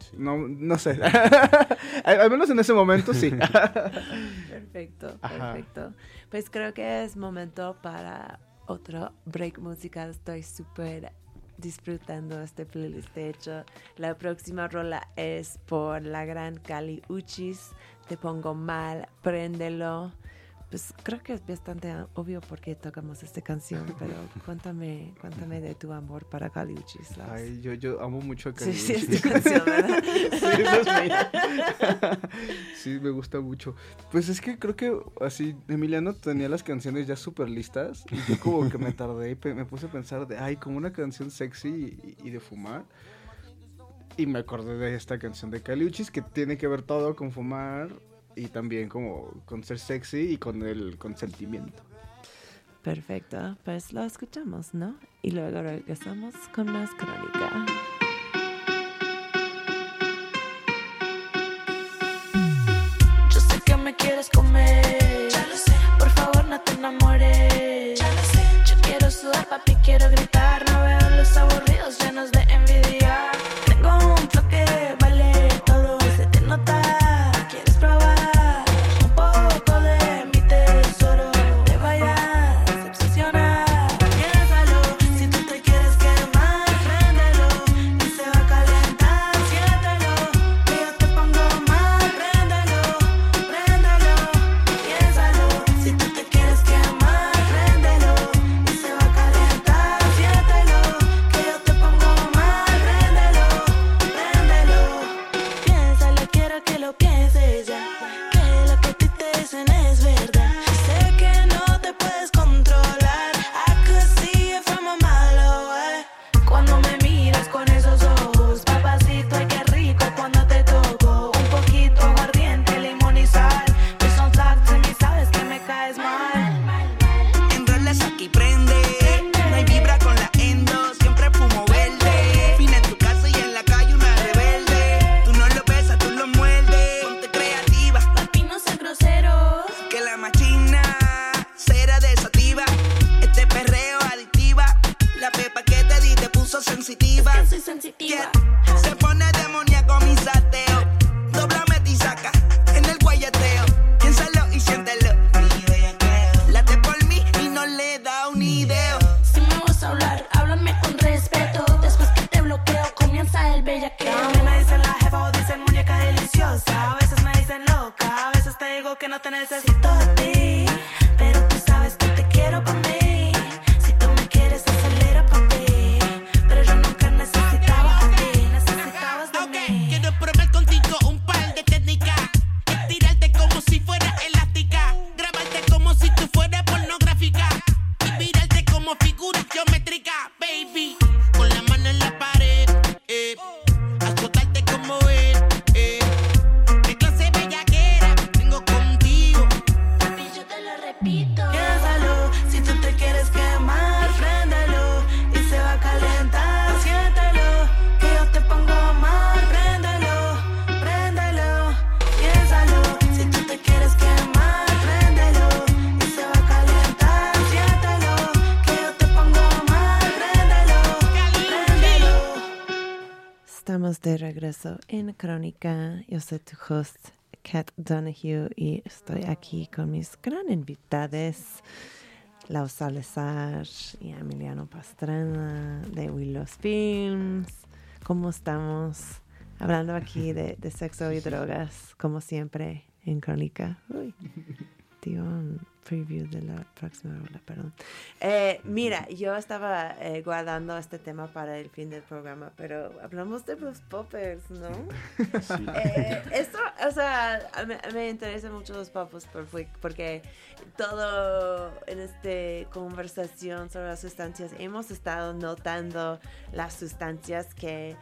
Sí. No, no sé. al, al menos en ese momento sí. Perfecto, Ajá. perfecto. Pues creo que es momento para otro break musical. Estoy súper disfrutando este playlist. De hecho, la próxima rola es por la gran Cali Uchis. Te pongo mal, préndelo. Pues creo que es bastante obvio por qué tocamos esta canción, pero cuéntame, cuéntame de tu amor para Caliuchis. Ay, yo, yo amo mucho a Sí, sí, Caliuchis. es tu canción, ¿verdad? Sí, esa es mía. Sí, me gusta mucho. Pues es que creo que así, Emiliano tenía las canciones ya súper listas y yo como que me tardé y me puse a pensar de, ay, como una canción sexy y, y de fumar. Y me acordé de esta canción de Caliuchis que tiene que ver todo con fumar y también como con ser sexy y con el consentimiento. Perfecto, pues lo escuchamos, ¿no? Y luego regresamos con más crónica. Yo sé que me quieres comer. Ya lo sé. Por favor, no te enamores. Ya lo sé. Yo quiero sudar, papi, quiero gritar. No veo los aburridos llenos de Estamos de regreso en Crónica. Yo soy tu host, Kat Donahue, y estoy aquí con mis gran invitados, Lau Salazar y Emiliano Pastrana de Willows Films. ¿Cómo estamos? Hablando aquí de, de sexo y drogas, como siempre, en Crónica. Uy, un preview de la próxima rola, perdón. Eh, mira, yo estaba eh, guardando este tema para el fin del programa, pero hablamos de los poppers, ¿no? Sí. Eh, esto, o sea, me, me interesan mucho los poppers porque, porque todo en esta conversación sobre las sustancias hemos estado notando las sustancias que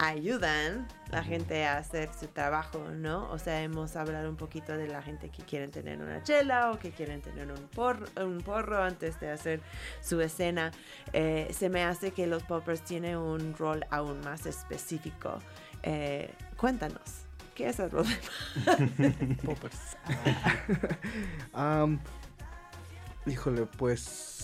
ayudan la gente a hacer su trabajo, ¿no? O sea, hemos hablado un poquito de la gente que quieren tener una chela o que quieren tener un porro, un porro antes de hacer su escena. Eh, se me hace que los poppers tienen un rol aún más específico. Eh, cuéntanos, ¿qué es el rol de Poppers. Am, híjole, pues.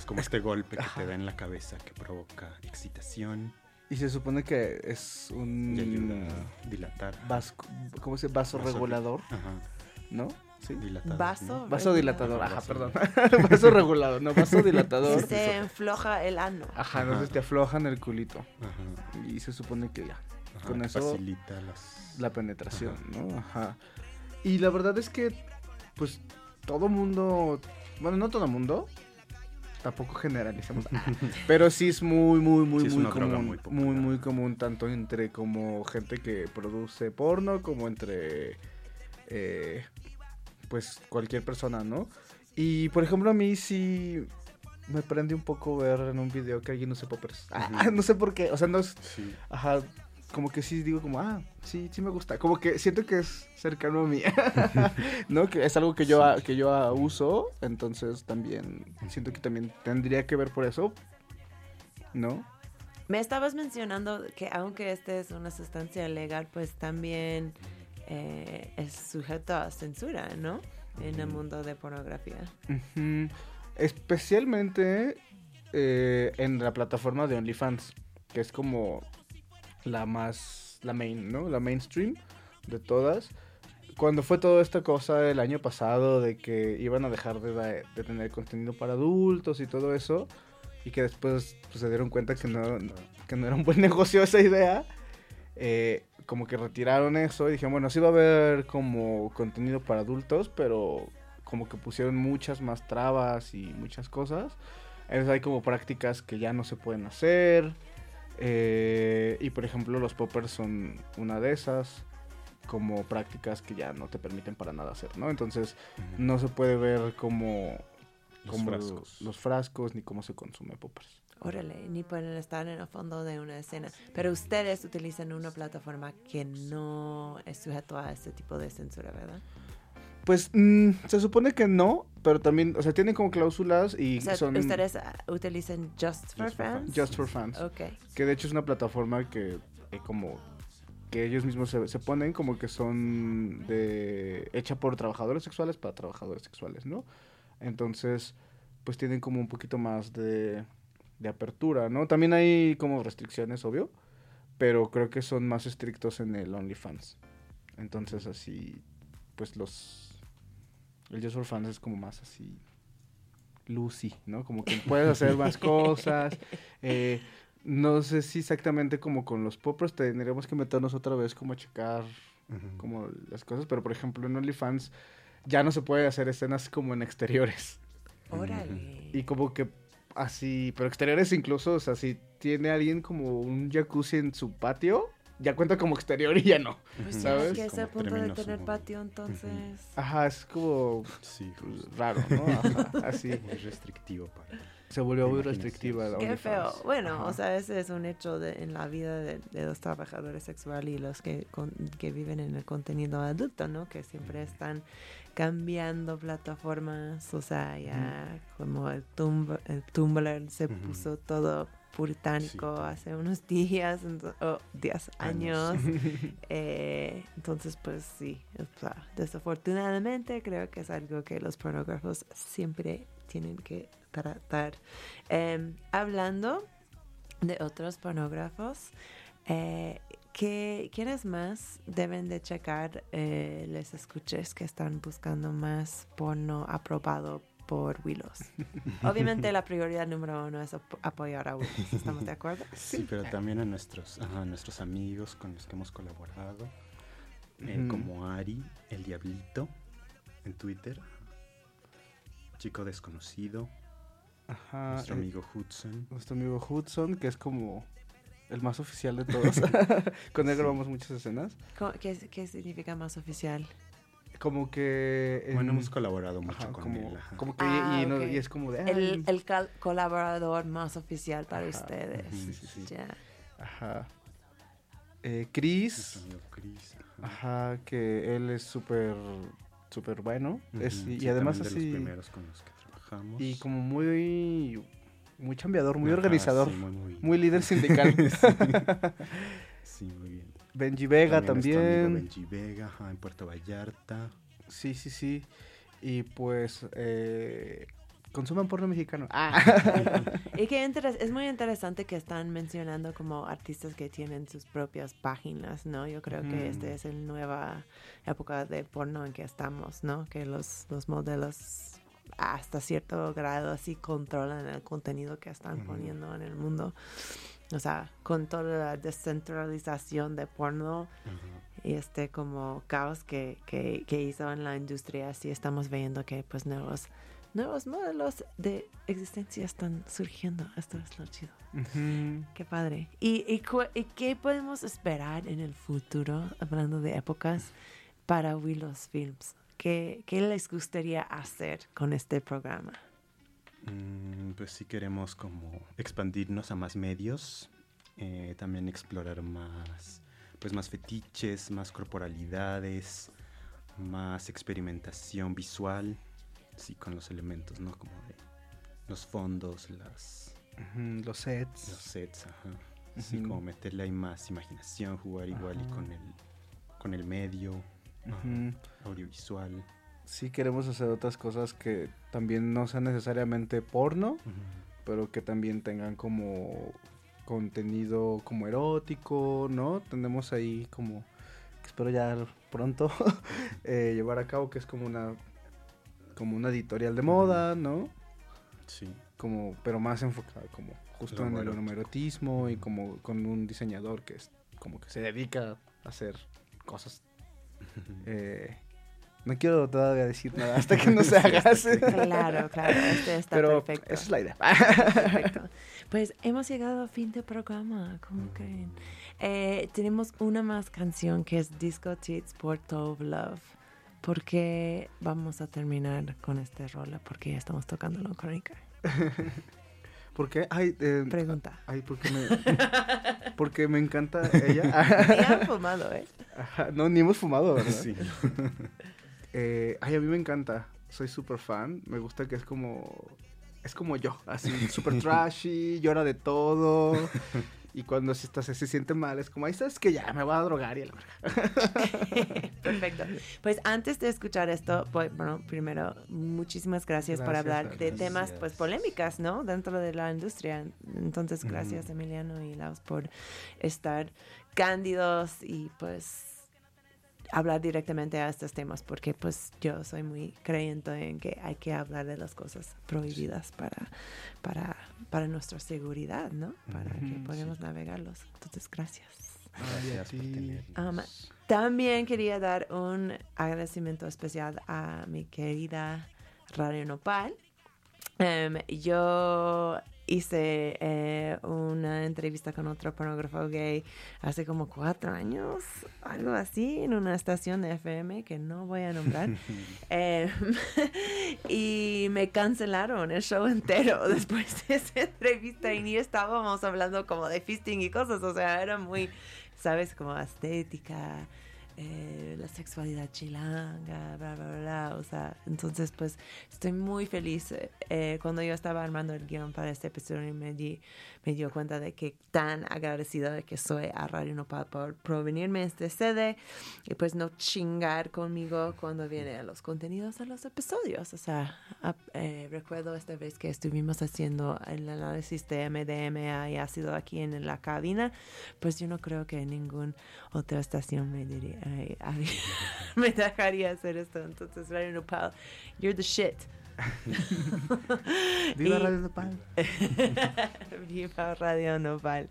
Es como este golpe que te da en la cabeza que provoca excitación Y se supone que es un. y ayuda a dilatar. Vas, ¿Cómo se Vaso Vaso- regulador, Ajá. ¿no? Sí. Dilatador, Vaso. ¿no? Vaso dilatador, Ajá, perdón. vaso regulador, no, vaso dilatador. Si se enfloja el ano. Ajá, entonces Ajá. te aflojan el culito. Ajá, Y se supone que ya, ajá, Con que eso- facilita las... la penetración, ¿no? Ajá. Y la verdad es que, pues, todo mundo, bueno, no todo mundo, tampoco generalizamos, pero sí es muy, muy, muy, Sí, muy común, muy muy, muy común, tanto entre como gente que produce porno, como entre, eh, pues, cualquier persona, ¿no? Y, por ejemplo, a mí sí me prende un poco ver en un video que alguien use poppers. Ah, no sé por qué, o sea, no es... Sí. Ajá, como que sí digo como, ah, sí, sí me gusta. Como que siento que es cercano a mí, ¿no? Que es algo que yo, que yo uso, entonces también siento que también tendría que ver por eso, ¿no? Me estabas mencionando que aunque este es una sustancia legal, pues también eh, es sujeto a censura, ¿no? En el mundo de pornografía. Especialmente eh, en la plataforma de OnlyFans, que es como la más, la main, ¿no? La mainstream de todas. Cuando fue toda esta cosa el año pasado de que iban a dejar de, de tener contenido para adultos y todo eso, y que después pues, se dieron cuenta que no, que no era un buen negocio esa idea, eh, como que retiraron eso y dijeron, bueno, sí va a haber como contenido para adultos, pero como que pusieron muchas más trabas y muchas cosas. Entonces hay como prácticas que ya no se pueden hacer. Eh, y por ejemplo los poppers son una de esas. Como prácticas que ya no te permiten para nada hacer, ¿no? Entonces no se puede ver como, Los como frascos. los frascos ni cómo se consume poppers. Órale, ni pueden estar en el fondo de una escena. Pero ustedes utilizan una plataforma que no es sujeto a este tipo de censura, ¿verdad? Pues mm, se supone que no, pero también, o sea, tienen como cláusulas y O sea, son ustedes ah, utilizan Just for Just for Fans. just for fans. Ok. Que de hecho es una plataforma que eh, como que ellos mismos se, se ponen como que son de hecha por trabajadores sexuales para trabajadores sexuales, ¿no? Entonces, pues tienen como un poquito más de, de apertura, ¿no? También hay como restricciones, obvio, pero creo que son más estrictos en el OnlyFans. Entonces, así, pues los... El Just for Fans es como más así... Lucy, ¿no? Como que puedes hacer más cosas. eh, no sé si exactamente como con los poppers tendríamos que meternos otra vez como a checar como las cosas, pero por ejemplo en OnlyFans ya no se puede hacer escenas como en exteriores. Órale. Y como que así, pero exteriores incluso, o sea, si tiene alguien como un jacuzzi en su patio, ya cuenta como exterior y ya no. Pues ¿sabes? que es el punto de tener patio, entonces. Ajá, es como Sí, pues, raro, ¿no? Ajá, así. Muy restrictivo para... Se volvió muy restrictiva la. Qué OnlyFans. feo. Bueno, Ajá. o sea, ese es un hecho de- en la vida de, de los trabajadores sexuales y los que, con- que viven en el contenido adulto, ¿no? Que siempre están cambiando plataformas. O sea, ya como el, tumb el Tumblr se puso todo puritánico Sí. hace unos días, ento- o 10 Años. años. Eh, entonces, pues sí, desafortunadamente creo que es algo que los pornógrafos siempre tienen que tratar. Em, hablando de otros pornógrafos, eh, ¿qué- ¿quiénes más deben de checar eh, les escuches que están buscando más porno aprobado por Willows? Obviamente la prioridad número uno es ap- apoyar a Willows, ¿estamos de acuerdo? Sí, pero también a nuestros, a nuestros amigos con los que hemos colaborado, eh, como Ari, el Diablito, en Twitter, Chico Desconocido, Ajá, nuestro eh, amigo Hudson. nuestro amigo Hudson, que es como el más oficial de todos. Con él grabamos muchas escenas. ¿Cómo- ¿Qué, qué significa más oficial? Como que... en- Bueno, hemos colaborado mucho ajá, con como, él. ajá. como que Ah, y, y no- ok. y es como de... El, el cal- colaborador más oficial para Ajá, ustedes. sí, sí. Ya. Ajá. Eh, Chris, Chris. ajá. ajá, que él es súper, súper bueno. es, Ujú, y, y sí, además también de así... los primeros con los que trabajamos. Y como muy... Muy chambeador, muy Ajá, organizador. sí, muy, muy- Muy líder sindical. Sí, muy bien. Benji Vega También. Benji Vega, ajá, en Puerto Vallarta. Sí, sí, sí. Y pues... Eh, consuman porno mexicano. Ah. Y que es muy interesante que están mencionando como artistas que tienen sus propias páginas, ¿no? Yo creo que esta es la nueva época de porno en que estamos, ¿no? Que los, los modelos hasta cierto grado así controlan el contenido que están poniendo en el mundo. O sea, con toda la descentralización de porno, y este como caos que, que, que hizo en la industria, sí estamos viendo que pues nuevos, nuevos modelos de existencia están surgiendo. Esto es lo chido. Qué padre. ¿Y, y, y qué podemos esperar en el futuro, hablando de épocas, para Willows Films? ¿Qué, ¿Qué les gustaría hacer con este programa? Mm, pues sí queremos como expandirnos a más medios, eh, también explorar más, pues más fetiches, más corporalidades, más experimentación visual, sí, con los elementos, ¿no? Como de los fondos, las, Los sets. los sets, ajá. Sí, como meterle ahí más imaginación, jugar igual y con el, con el medio audiovisual. Sí queremos hacer otras cosas que también no sean necesariamente porno, pero que también tengan como contenido como erótico, ¿no? Tenemos ahí como, que espero ya pronto eh, llevar a cabo, que es como una, como una editorial de moda, ¿no? Sí. Como, pero más enfocada como justo Lo en el homoerotismo y como con un diseñador que es como que se dedica a hacer cosas. eh, no quiero todavía decir nada hasta que no se haga. Claro, claro, este está Pero perfecto. esa es la idea. Perfecto. Pues hemos llegado a fin del programa, ¿cómo creen? Eh, tenemos una más canción que es Disco Tits por Tove Love. ¿Por qué vamos a terminar con esta rola? Porque ya estamos tocando la crónica. ¿Por qué? Ay, eh, Pregunta. ay, porque me, porque me encanta ella. Ya han fumado, ¿eh? Ajá, no, ni hemos fumado, ¿verdad? Sí. Eh, ay, a mí me encanta. Soy súper fan. Me gusta que es como... Es como yo, así, súper trashy, llora de todo. Y cuando se, está- se, se siente mal, es como, ay, ¿sabes que Ya, me voy a drogar y a la verga. Perfecto. Pues antes de escuchar esto, pues, bueno, primero, muchísimas gracias, por Gracias, hablar de temas pues polémicas, ¿no? Dentro de la industria. Entonces, gracias. Emiliano y Laos por estar cándidos y pues hablar directamente a estos temas porque pues yo soy muy creyente en que hay que hablar de las cosas prohibidas para, para, para nuestra seguridad, ¿no? Para que podamos navegarlos. Entonces, gracias. Gracias por. Um, También quería dar un agradecimiento especial a mi querida Radio Nopal. Em, yo hice eh, una entrevista con otro pornógrafo gay hace como cuatro años, algo así, en una estación de FM que no voy a nombrar. Em, y me cancelaron el show entero después de esa entrevista y ni estábamos hablando como de fisting y cosas, o sea, era muy, ¿sabes? Como estética, eh, la sexualidad chilanga, bla, bla, bla, o sea, entonces pues estoy muy feliz. eh, cuando yo estaba armando el guion para este episodio me, di, me dio cuenta de que tan agradecida de que soy a Radio Nopal por provenirme este sede y pues no chingar conmigo cuando viene a los contenidos de los episodios. O sea, ap- eh, recuerdo esta vez que estuvimos haciendo el análisis de MDMA y ácido aquí en la cabina, pues yo no creo que ninguna otra estación me diría, me dejaría hacer esto. Entonces, Radio Nopal, you're the shit. Viva Y- Radio Nopal. Viva Radio Nopal.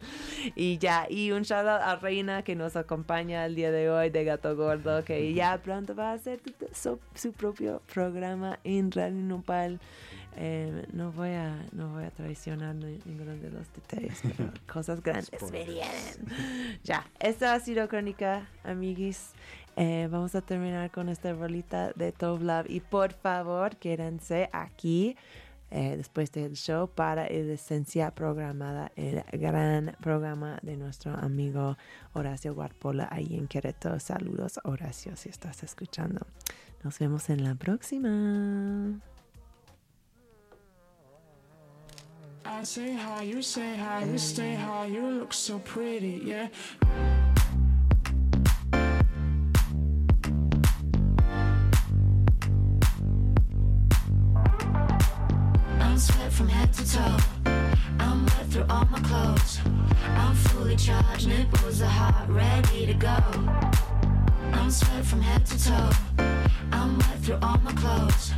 Y ya, y un shout out a Reina que nos acompaña el día de hoy de Gato Gordo, que ya pronto va a hacer su, su propio programa en Radio Nopal. Eh, no voy a no voy a traicionar ni- ninguno de los detalles, pero cosas grandes vienen. Ya, esta ha sido Crónica, amiguis. Eh, vamos a terminar con esta rolita de Love. Y por favor, quédense aquí eh, después del show para el Esencia programada, el gran programa de nuestro amigo Horacio Guarpola ahí en Querétaro. Saludos, Horacio, si estás escuchando. Nos vemos en la próxima. I say hi, you say hi, you stay high, you look so pretty, yeah. I'm sweat from head to toe. I'm wet through all my clothes. I'm fully charged, nipples are hot, ready to go. I'm sweat from head to toe. I'm wet through all my clothes.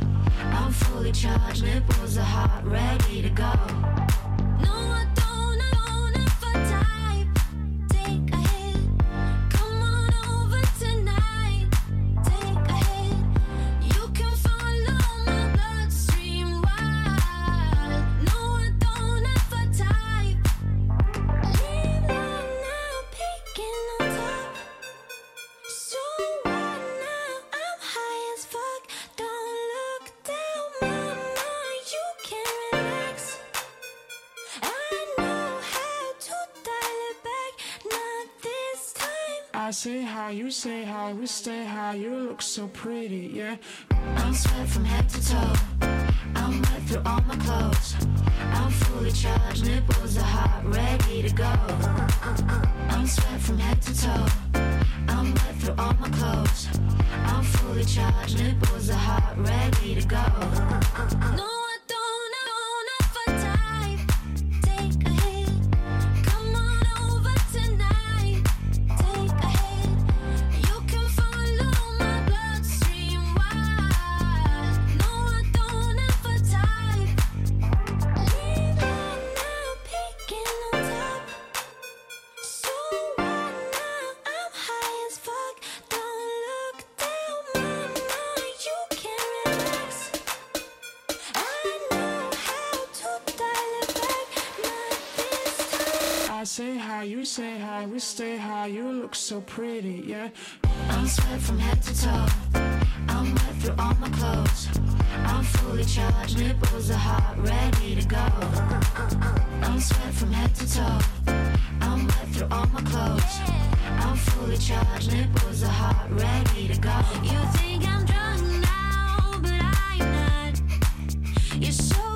I'm fully charged, nipples are hot, ready to go. So pretty, yeah. I'm sweat from head to toe. I'm wet through all my clothes. I'm fully charged, nipples are hot, ready to go. I'm sweat from head to toe. I'm wet through all my clothes. I'm fully charged, nipples are hot, ready to go. No, so pretty, yeah. I'm sweat from head to toe. I'm wet through all my clothes. I'm fully charged, nipples are hot, ready to go. I'm sweat from head to toe. I'm wet through all my clothes. I'm fully charged, nipples are hot, ready to go. You think I'm drunk now, but I'm not. You're so